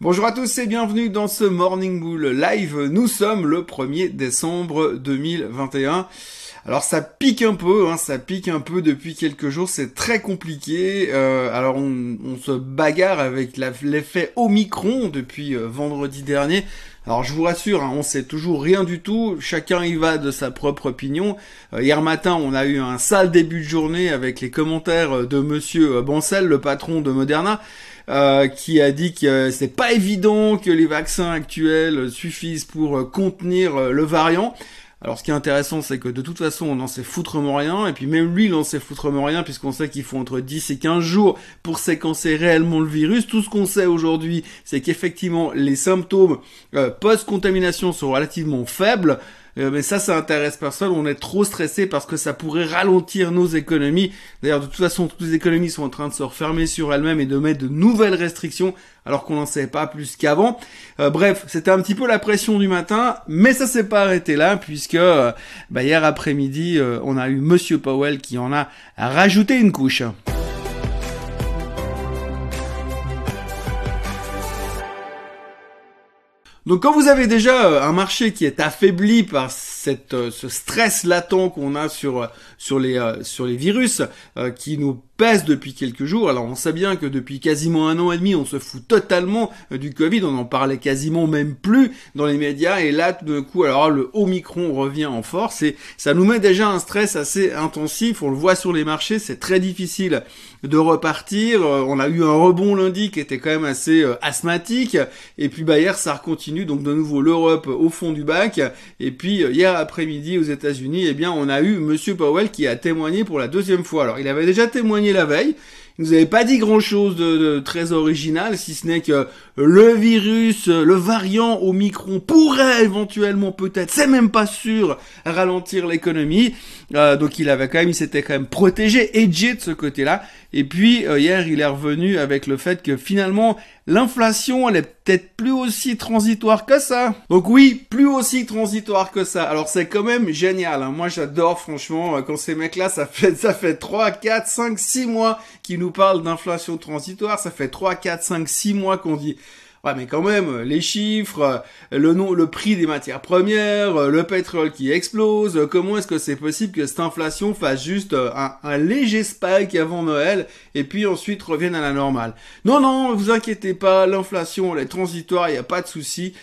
Bonjour à tous et bienvenue dans ce Morning Bull Live. Nous sommes le 1er décembre 2021. Alors ça pique un peu, hein, ça pique un peu depuis quelques jours, c'est très compliqué. Euh, alors on, se bagarre avec l'effet Omicron depuis euh, vendredi dernier. Alors je vous rassure, hein, on sait toujours rien du tout, chacun y va de sa propre opinion. Euh, hier matin, on a eu un sale début de journée avec les commentaires de monsieur Bancel, le patron de Moderna. Euh, qui a dit que c'est pas évident que les vaccins actuels suffisent pour euh, contenir euh, le variant. Alors ce qui est intéressant, c'est que de toute façon, on n'en sait foutrement rien, et puis même lui, il n'en sait foutrement rien, puisqu'on sait qu'il faut entre 10 et 15 jours pour séquencer réellement le virus. Tout ce qu'on sait aujourd'hui, c'est qu'effectivement, les symptômes post-contamination sont relativement faibles, euh, mais ça, ça intéresse personne. On est trop stressé parce que ça pourrait ralentir nos économies. D'ailleurs, de toute façon, toutes les économies sont en train de se refermer sur elles-mêmes et de mettre de nouvelles restrictions alors qu'on n'en sait pas plus qu'avant. Euh, bref, c'était un petit peu la pression du matin, mais ça s'est pas arrêté là puisque euh, bah, hier après-midi, on a eu Monsieur Powell qui en a rajouté une couche. Donc quand vous avez déjà euh, un marché qui est affaibli par cette, euh, ce stress latent qu'on a sur, euh, sur, les, sur les virus, qui nous pèse depuis quelques jours. Alors on sait bien que depuis quasiment un an et demi, on se fout totalement du Covid, on en parlait quasiment même plus dans les médias, et là tout d'un coup, alors le Omicron revient en force, et ça nous met déjà un stress assez intensif, on le voit sur les marchés, c'est très difficile de repartir, on a eu un rebond lundi qui était quand même assez asthmatique, et puis bah hier ça continue, donc de nouveau l'Europe au fond du bac, et puis hier après-midi aux États-Unis, eh bien on a eu Monsieur Powell qui a témoigné pour la deuxième fois. Alors il avait déjà témoigné la veille. Il nous pas dit grand chose de, très original, si ce n'est que le virus, le variant au micron pourrait éventuellement peut-être, c'est même pas sûr, ralentir l'économie. Euh, donc il avait quand même, il s'était quand même protégé, edgé de ce côté-là. Et puis euh, hier, il est revenu avec le fait que finalement l'inflation, elle est peut-être plus aussi transitoire que ça. Donc oui, plus aussi transitoire que ça. Alors c'est quand même génial. Hein. Moi j'adore franchement euh, quand ces mecs-là, ça fait ça fait 3, 4, 5, 6 mois qu'ils nous parlent d'inflation transitoire. Ça fait 3, 4, 5, 6 mois qu'on dit Mais quand même, les chiffres, le nom, le prix des matières premières, le pétrole qui explose, comment est-ce que c'est possible que cette inflation fasse juste un, un, léger spike avant Noël et puis ensuite revienne à la normale? Non, non, vous inquiétez pas, l'inflation, elle est transitoire, il n'y a pas de souci.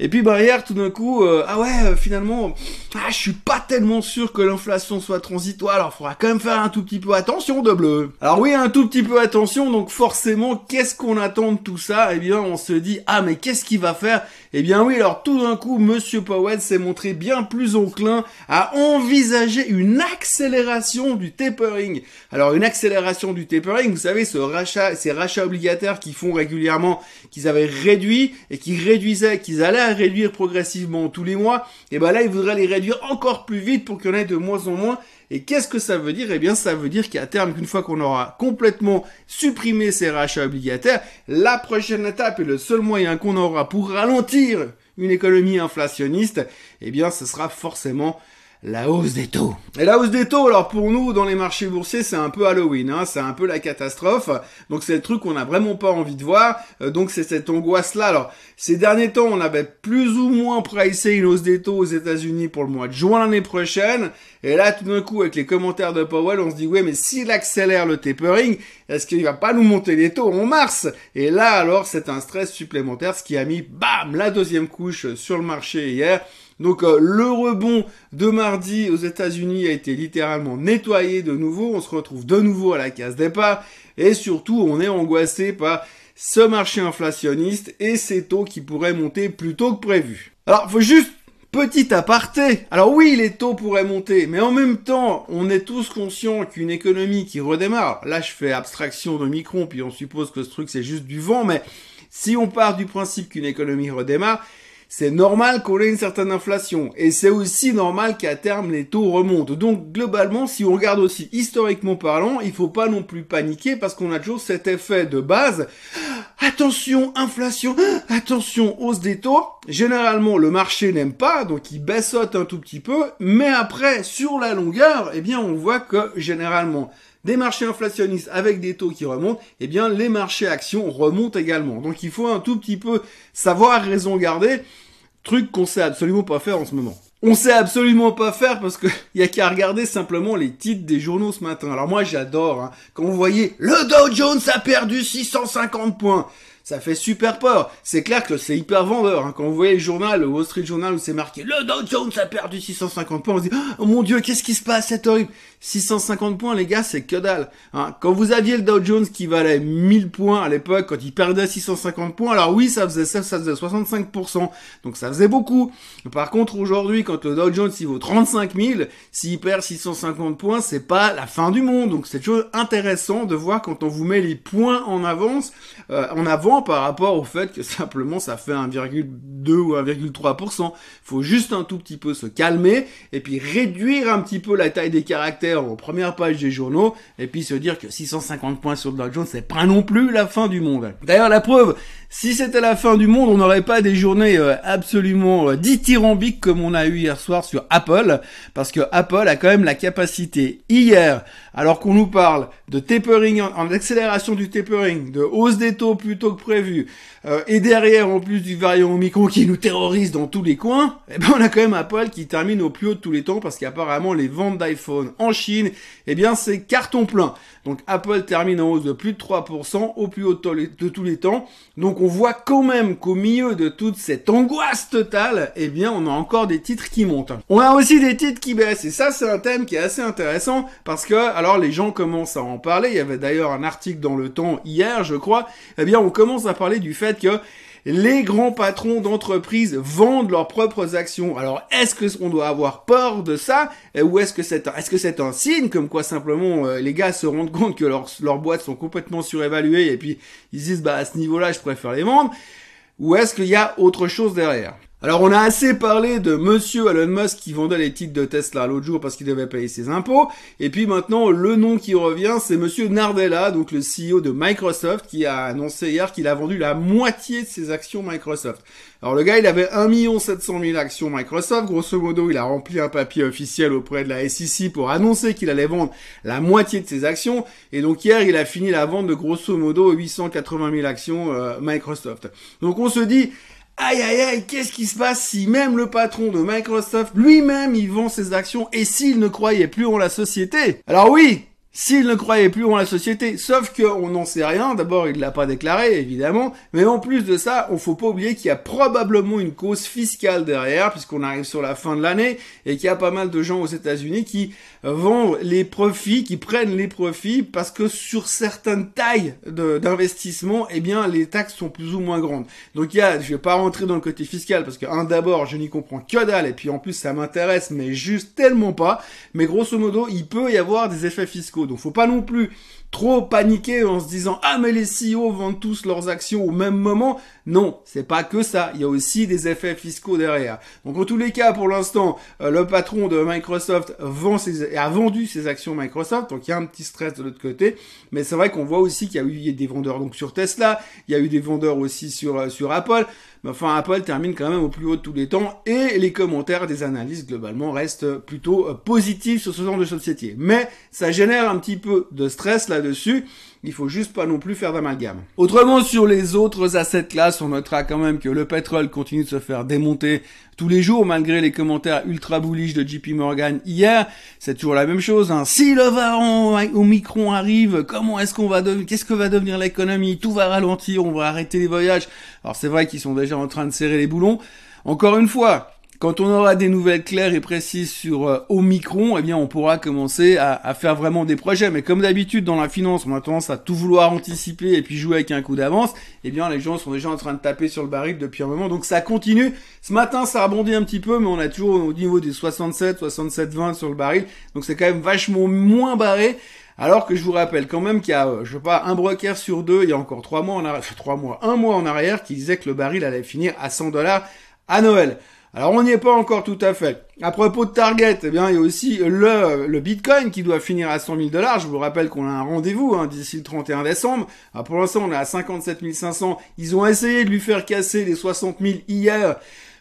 Et puis bah hier tout d'un coup, euh, ah ouais, euh, finalement, ah, je suis pas tellement sûr que l'inflation soit transitoire, alors faudra quand même faire un tout petit peu attention de bleu. Alors oui, un tout petit peu attention, donc forcément, qu'est-ce qu'on attend de tout ça? Eh bien, on se dit, ah mais qu'est-ce qu'il va faire? Eh bien oui, alors tout d'un coup, Monsieur Powell s'est montré bien plus enclin à envisager une accélération du tapering. Alors une accélération du tapering, vous savez, ce rachat, ces rachats obligataires qui font régulièrement, qu'ils avaient réduit et qui réduisaient, qu'ils allaient réduire progressivement tous les mois, et ben là, il voudrait les réduire encore plus vite pour qu'il y en ait de moins en moins. Et qu'est-ce que ça veut dire? Eh bien, ça veut dire qu'à terme, qu'une fois qu'on aura complètement supprimé ces rachats obligataires, la prochaine étape et le seul moyen qu'on aura pour ralentir une économie inflationniste, eh bien, ce sera forcément la hausse des taux. Et la hausse des taux, alors pour nous, dans les marchés boursiers, c'est un peu Halloween, hein, c'est un peu la catastrophe. Donc c'est le truc qu'on n'a vraiment pas envie de voir. Euh, donc c'est cette angoisse-là. Alors ces derniers temps, on avait plus ou moins pricé une hausse des taux aux États-Unis pour le mois de juin l'année prochaine. Et là, tout d'un coup, avec les commentaires de Powell, on se dit, ouais, mais s'il accélère le tapering, est-ce qu'il va pas nous monter les taux en mars? Et là, alors, c'est un stress supplémentaire, ce qui a mis, bam, la deuxième couche sur le marché hier. Donc euh, le rebond de mardi aux États-Unis a été littéralement nettoyé de nouveau. On se retrouve de nouveau à la case départ et surtout on est angoissé par ce marché inflationniste et ces taux qui pourraient monter plus tôt que prévu. Alors faut juste petit aparté. Alors oui, les taux pourraient monter, mais en même temps, on est tous conscients qu'une économie qui redémarre, là je fais abstraction de micron, puis on suppose que ce truc c'est juste du vent, mais si on part du principe qu'une économie redémarre, c'est normal qu'on ait une certaine inflation. Et c'est aussi normal qu'à terme les taux remontent. Donc globalement, si on regarde aussi historiquement parlant, il faut pas non plus paniquer parce qu'on a toujours cet effet de base. Attention, inflation, attention, hausse des taux. Généralement, le marché n'aime pas, donc il baissote un tout petit peu. Mais après, sur la longueur, eh bien, on voit que généralement, des marchés inflationnistes avec des taux qui remontent, eh bien les marchés actions remontent également. Donc il faut un tout petit peu savoir raison garder, truc qu'on sait absolument pas faire en ce moment. On sait absolument pas faire parce que y a qu'à regarder simplement les titres des journaux ce matin. Alors moi j'adore hein, quand vous voyez le Dow Jones a perdu 650 points ça fait super peur. C'est clair que c'est hyper vendeur. Hein. Quand vous voyez le journal, le Wall Street Journal où c'est marqué le Dow Jones a perdu 650 points, on se dit oh mon dieu, qu'est-ce qui se passe, c'est horrible. 650 points, les gars, c'est que dalle. Hein. Quand vous aviez le Dow Jones qui valait 1000 points à l'époque, quand il perdait 650 points, alors oui, ça faisait ça, ça faisait 65%, donc ça faisait beaucoup. Par contre, aujourd'hui, quand le Dow Jones il vaut 35 000, s'il perd 650 points, c'est pas la fin du monde. Donc c'est toujours intéressant de voir quand on vous met les points en avance, euh, en avant par rapport au fait que simplement ça fait 1,2 ou 1,3%. Faut juste un tout petit peu se calmer et puis réduire un petit peu la taille des caractères aux premières pages des journaux et puis se dire que 650 points sur le Dow Jones c'est pas non plus la fin du monde. D'ailleurs la preuve, si c'était la fin du monde, on n'aurait pas des journées euh, absolument euh, dithyrambiques comme on a eu hier soir sur Apple, parce que Apple a quand même la capacité hier, alors qu'on nous parle de tapering, en, accélération du tapering, de hausse des taux plutôt que euh, et derrière en plus du variant Omicron qui nous terrorise dans tous les coins, eh ben on a quand même Apple qui termine au plus haut de tous les temps, parce qu'apparemment les ventes d'iPhone en Chine, eh bien c'est carton plein. Donc Apple termine en hausse de plus de 3% au plus haut de tous les temps. Donc on voit quand même qu'au milieu de toute cette angoisse totale, eh bien, on a encore des titres qui montent. On a aussi des titres qui baissent. Et ça, c'est un thème qui est assez intéressant parce que, alors, les gens commencent à en parler. Il y avait d'ailleurs un article dans le temps hier, je crois. Eh bien, on commence à parler du fait que les grands patrons d'entreprises vendent leurs propres actions. Alors, est-ce que on doit avoir peur de ça ou est-ce que c'est est-ce que c'est un signe comme quoi simplement euh, les gars se rendent compte que leurs leurs boîtes sont complètement surévaluées et puis ils disent bah à ce niveau-là, je préfère les vendre ou est-ce qu'il y a autre chose derrière? Alors on a assez parlé de monsieur Elon Musk qui vendait les titres de Tesla l'autre jour parce qu'il devait payer ses impôts. Et puis maintenant le nom qui revient c'est monsieur Nardella, donc le CEO de Microsoft qui a annoncé hier qu'il a vendu la moitié de ses actions Microsoft. Alors le gars il avait 1 700 000 actions Microsoft, grosso modo il a rempli un papier officiel auprès de la SEC pour annoncer qu'il allait vendre la moitié de ses actions. Et donc hier il a fini la vente de grosso modo 880 000 actions euh, Microsoft. Donc on se dit Aïe aïe aïe, qu'est-ce qui se passe si même le patron de Microsoft lui-même il vend ses actions et s'il ne croyait plus en la société? Alors oui, s'il ne croyait plus en la société. Sauf qu'on n'en sait rien. D'abord, il ne l'a pas déclaré, évidemment. Mais en plus de ça, on faut pas oublier qu'il y a probablement une cause fiscale derrière, puisqu'on arrive sur la fin de l'année, et qu'il y a pas mal de gens aux États-Unis qui vendent les profits, qui prennent les profits, parce que sur certaines tailles d'investissement, eh bien, les taxes sont plus ou moins grandes. Donc il y a, je vais pas rentrer dans le côté fiscal, parce que, un, d'abord, je n'y comprends que dalle, et puis en plus, ça m'intéresse, mais juste tellement pas. Mais grosso modo, il peut y avoir des effets fiscaux donc faut pas non plus trop paniquer en se disant ah mais les CEO vendent tous leurs actions au même moment. Non, c'est pas que ça. Il y a aussi des effets fiscaux derrière. Donc en tous les cas, pour l'instant, euh, le patron de Microsoft vend ses, a vendu ses actions Microsoft. Donc il y a un petit stress de l'autre côté. Mais c'est vrai qu'on voit aussi qu'il y a eu des vendeurs donc sur Tesla. Il y a eu des vendeurs aussi sur euh, sur Apple. Mais enfin, Apple termine quand même au plus haut de tous les temps et les commentaires des analystes globalement restent plutôt euh, positifs sur ce genre de société. Mais ça génère un petit peu de stress Il faut juste pas non plus faire d'amalgame. Autrement, sur les autres assets classes, on notera quand même que le pétrole continue de se faire démonter tous les jours, malgré les commentaires ultra bullish de JP Morgan hier. C'est toujours la même chose. Hein. Si le varan au micron arrive, comment est-ce qu'on va devenir, qu'est-ce que va devenir l'économie? Tout va ralentir, on va arrêter les voyages. Alors c'est vrai qu'ils sont déjà en train de serrer les boulons. Encore une fois, quand on aura des nouvelles claires et précises sur euh, Omicron, eh bien, on pourra commencer à, faire vraiment des projets. Mais comme d'habitude dans la finance, on a tendance à tout vouloir anticiper et puis jouer avec un coup d'avance. Eh bien, les gens sont déjà en train de taper sur le baril depuis un moment. Donc ça continue. Ce matin, ça a rebondi un petit peu, mais on a toujours au niveau des 67, 67, 20 sur le baril. Donc c'est quand même vachement moins barré. Alors que je vous rappelle quand même qu'il y a, euh, je sais pas, un broker sur deux, il y a encore trois mois en arrière, trois mois, un mois en arrière, qui disait que le baril allait finir à 100 dollars à Noël. Alors on n'y est pas encore tout à fait. À propos de Target, eh bien il y a aussi le, le Bitcoin qui doit finir à 100 000 dollars. Je vous rappelle qu'on a un rendez-vous hein, d'ici le 31 décembre. pour l'instant on est à 57 500. Ils ont essayé de lui faire casser les 60 000 hier.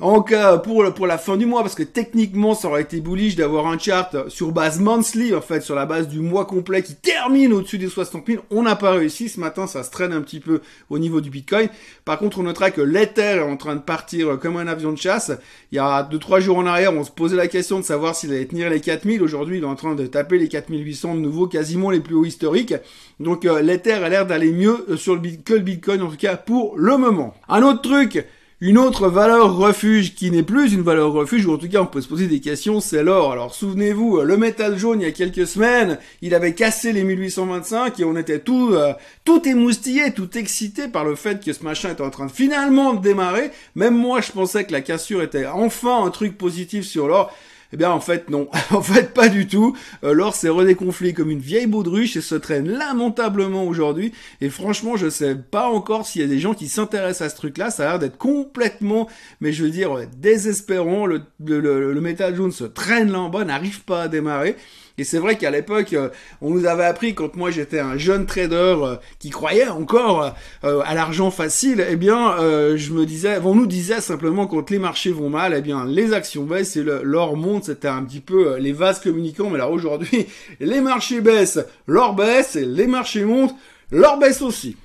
En cas pour pour la fin du mois parce que techniquement ça aurait été bullish d'avoir un chart sur base monthly en fait sur la base du mois complet qui termine au-dessus des 60 000 on n'a pas réussi. Ce matin ça se traîne un petit peu au niveau du bitcoin. Par contre on notera que l'ether est en train de partir comme un avion de chasse. Il y a deux trois jours en arrière on se posait la question de savoir s'il allait tenir les 4000 aujourd'hui il est en train de taper les 4800 de nouveau quasiment les plus hauts historiques. Donc euh, l'ether a l'air d'aller mieux euh, sur le que le bitcoin en tout cas pour le moment. Un autre truc une autre valeur refuge qui n'est plus une valeur refuge, ou en tout cas on peut se poser des questions, c'est l'or. Alors souvenez-vous, le métal jaune il y a quelques semaines, il avait cassé les 1825 et on était tout, euh, tout émoustillé, tout excité par le fait que ce machin était en train de finalement démarrer. Même moi je pensais que la cassure était enfin un truc positif sur l'or. Eh bien, en fait, non. en fait, pas du tout. Euh, L'or s'est redéconflé comme une vieille baudruche et se traîne lamentablement aujourd'hui. Et franchement, je sais pas encore s'il y a des gens qui s'intéressent à ce truc-là. Ça a l'air d'être complètement, mais je veux dire, désespérant. Le, le, le, le métal jaune se traîne là en bas, n'arrive pas à démarrer. Et c'est vrai qu'à l'époque, euh, on nous avait appris, quand moi j'étais un jeune trader euh, qui croyait encore euh, à l'argent facile, eh bien, je me disais, on nous disait simplement quand les marchés vont mal, eh bien, les actions baissent et l'or monte, c'était un petit peu les vases communicants. Mais là, aujourd'hui, les marchés baissent, l'or baisse, et les marchés montent, l'or baisse aussi.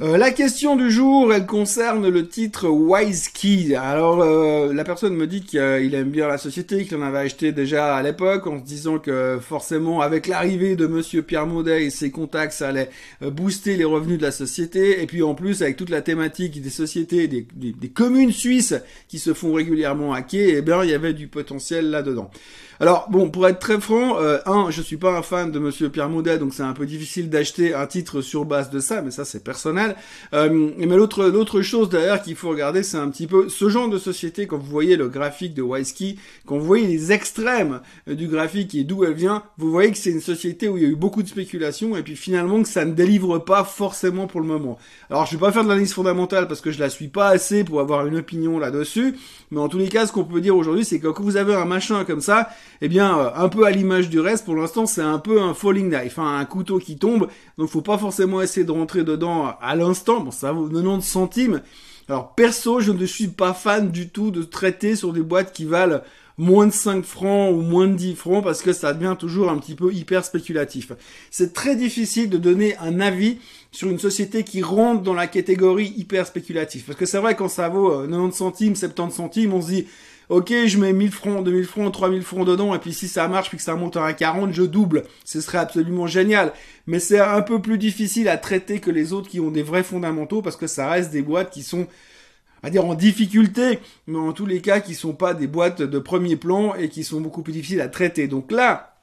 Euh, la question du jour, elle concerne le titre Wise Key. Alors, euh, la personne me dit qu'il aime bien la société, qu'il en avait acheté déjà à l'époque, en se disant que forcément, avec l'arrivée de Monsieur Pierre Maudet et ses contacts, ça allait euh, booster les revenus de la société. Et puis en plus, avec toute la thématique des sociétés, des, des communes suisses qui se font régulièrement hacker, eh bien, il y avait du potentiel là-dedans. Alors bon, pour être très franc, euh, un, je suis pas un fan de Monsieur Pierre Maudet, donc c'est un peu difficile d'acheter un titre sur base de ça, mais ça c'est personnel. Euh, mais l'autre l'autre chose derrière qu'il faut regarder, c'est un petit peu ce genre de société. Quand vous voyez le graphique de Wisky, quand vous voyez les extrêmes euh, du graphique et d'où elle vient, vous voyez que c'est une société où il y a eu beaucoup de spéculation et puis finalement que ça ne délivre pas forcément pour le moment. Alors je vais pas faire de l'analyse fondamentale parce que je la suis pas assez pour avoir une opinion là-dessus, mais en tous les cas, ce qu'on peut dire aujourd'hui, c'est que quand vous avez un machin comme ça, eh bien, euh, un peu à l'image du reste, pour l'instant, c'est un peu un falling knife, hein, un couteau qui tombe. Donc, faut pas forcément essayer de rentrer dedans à l'instant. Bon, ça vaut 90 centimes. Alors, perso, je ne suis pas fan du tout de traiter sur des boîtes qui valent moins de 5 francs ou moins de 10 francs parce que ça devient toujours un petit peu hyper spéculatif. C'est très difficile de donner un avis sur une société qui rentre dans la catégorie hyper spéculatif. Parce que c'est vrai quand ça vaut 90 euh, centimes, 70 centimes, on se dit ok, je mets 1000 francs, 2000 francs, 3000 francs dedans, et puis si ça marche, puis que ça monte à 40, je double. Ce serait absolument génial. Mais c'est un peu plus difficile à traiter que les autres qui ont des vrais fondamentaux, parce que ça reste des boîtes qui sont, à dire en difficulté, mais en tous les cas qui sont pas des boîtes de premier plan et qui sont beaucoup plus difficiles à traiter. Donc là,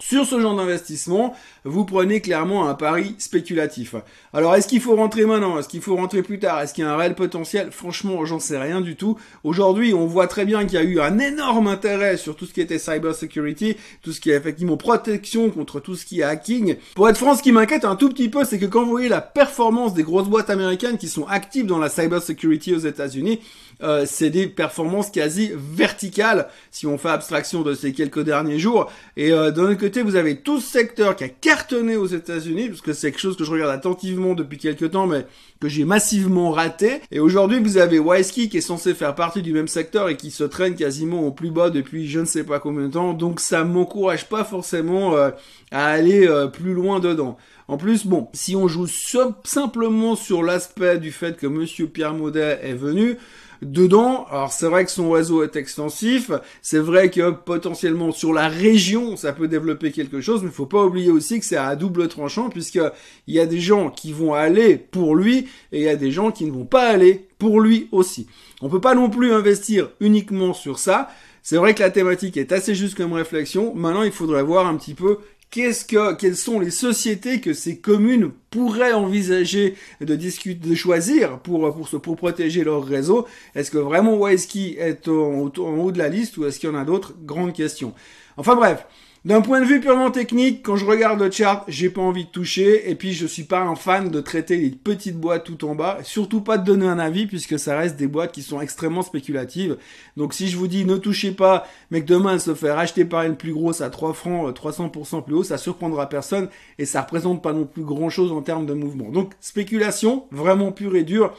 sur ce genre d'investissement, vous prenez clairement un pari spéculatif. Alors, est-ce qu'il faut rentrer maintenant? Est-ce qu'il faut rentrer plus tard? Est-ce qu'il y a un réel potentiel? Franchement, j'en sais rien du tout. Aujourd'hui, on voit très bien qu'il y a eu un énorme intérêt sur tout ce qui était cyber security, tout ce qui est effectivement protection contre tout ce qui est hacking. Pour être franc, ce qui m'inquiète un tout petit peu, c'est que quand vous voyez la performance des grosses boîtes américaines qui sont actives dans la cyber security aux États-Unis, euh, c'est des performances quasi verticales si on fait abstraction de ces quelques derniers jours. Et euh, d'un vous avez tout ce secteur qui a cartonné aux États-Unis, parce que c'est quelque chose que je regarde attentivement depuis quelques temps, mais que j'ai massivement raté. Et aujourd'hui, vous avez Wisky qui est censé faire partie du même secteur et qui se traîne quasiment au plus bas depuis je ne sais pas combien de temps. Donc ça m'encourage pas forcément euh, à aller euh, plus loin dedans. En plus, bon, si on joue simplement sur l'aspect du fait que Monsieur Pierre Maudet est venu, dedans. Alors c'est vrai que son réseau est extensif, c'est vrai que potentiellement sur la région ça peut développer quelque chose, mais faut pas oublier aussi que c'est à double tranchant puisque il y a des gens qui vont aller pour lui et il y a des gens qui ne vont pas aller pour lui aussi. On peut pas non plus investir uniquement sur ça. C'est vrai que la thématique est assez juste comme réflexion. Maintenant, il faudrait voir un petit peu qu'est-ce que, quelles sont les sociétés que ces communes pourraient envisager de discuter, de choisir pour, pour, se, pour protéger leur réseau? Est-ce que vraiment Wisky est en, en haut de la liste ou est-ce qu'il y en a d'autres? Grande question. Enfin bref. D'un point de vue purement technique, quand je regarde le chart, j'ai pas envie de toucher, et puis je suis pas un fan de traiter les petites boîtes tout en bas, surtout pas de donner un avis, puisque ça reste des boîtes qui sont extrêmement spéculatives. Donc si je vous dis ne touchez pas, mais que demain elle se fait racheter par une plus grosse à 3 francs, 300% euh, plus haut, ça surprendra personne, et ça représente pas non plus grand chose en termes de mouvement. Donc spéculation, vraiment pure et dure,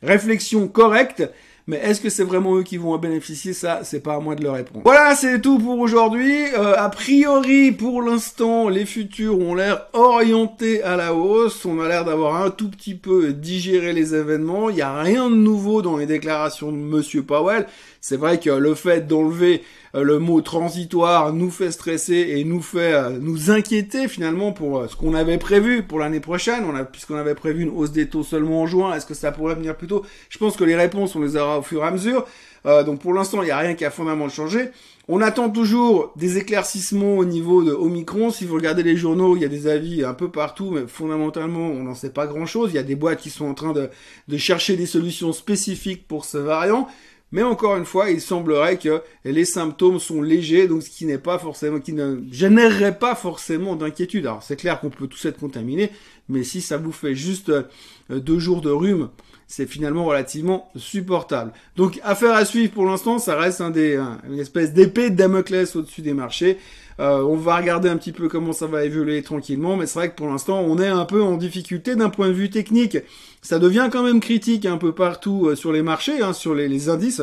réflexion correcte, Mais est-ce que c'est vraiment eux qui vont en bénéficier? Ça, c'est pas à moi de le répondre. Voilà, c'est tout pour aujourd'hui. Euh, a priori, pour l'instant, les futurs ont l'air orientés à la hausse. On a l'air d'avoir un tout petit peu digéré les événements. Il n'y a rien de nouveau dans les déclarations de Monsieur Powell. C'est vrai que le fait d'enlever euh, le mot transitoire nous fait stresser et nous fait euh, nous inquiéter finalement pour euh, ce qu'on avait prévu pour l'année prochaine. Puisqu'on avait prévu une hausse des taux seulement en juin. Est-ce que ça pourrait venir plus tôt? Je pense que les réponses on les aura au fur et à mesure. donc pour l'instant il n'y a rien qui a fondamentalement changé. On attend toujours des éclaircissements au niveau de Omicron. Si vous regardez les journaux, il y a des avis un peu partout, mais fondamentalement, on n'en sait pas grand-chose. Il y a des boîtes qui sont en train de, de chercher des solutions spécifiques pour ce variant. Mais encore une fois, il semblerait que les symptômes sont légers, donc ce qui n'est pas forcément, qui ne générerait pas forcément d'inquiétude. Alors c'est clair qu'on peut tous être contaminés, mais si ça vous fait juste euh, deux jours de rhume, c'est finalement relativement supportable. Donc affaire à suivre pour l'instant, ça reste une espèce d'épée de Damoclès au-dessus des marchés. Euh, on va regarder un petit peu comment ça va évoluer tranquillement, mais c'est vrai que pour l'instant, on est un peu en difficulté d'un point de vue technique. Ça devient quand même critique un peu partout euh, sur les marchés, hein, sur les, indices.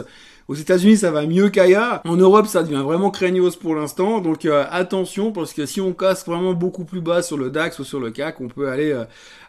Aux États-Unis, ça va mieux qu'ailleurs. En Europe, ça devient vraiment craignos pour l'instant. Donc euh, attention, parce que si on casse vraiment beaucoup plus bas sur le DAX ou sur le CAC, on peut aller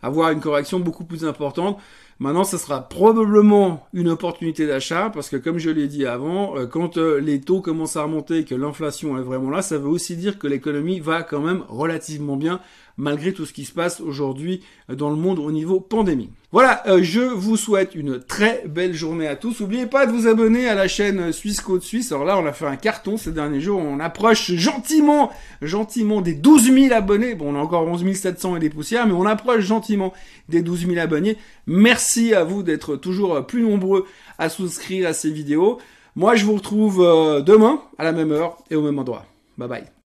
avoir une correction beaucoup plus importante. Maintenant, ce sera probablement une opportunité d'achat parce que, comme je l'ai dit avant, euh, quand euh, les taux commencent à remonter et que l'inflation est vraiment là, ça veut aussi dire que l'économie va quand même relativement bien malgré tout ce qui se passe aujourd'hui dans le monde au niveau pandémie. Voilà, euh, je vous souhaite une très belle journée à tous. N'oubliez pas de vous abonner à la chaîne Suisse Côte Suisse. Alors là, on a fait un carton ces derniers jours. On approche gentiment, gentiment des 12 000 abonnés. Bon, on a encore 11 700 et des poussières, mais on approche gentiment des 12 000 abonnés. Merci à vous d'être toujours plus nombreux à souscrire à ces vidéos. Moi, je vous retrouve euh, demain à la même heure et au même endroit. Bye bye.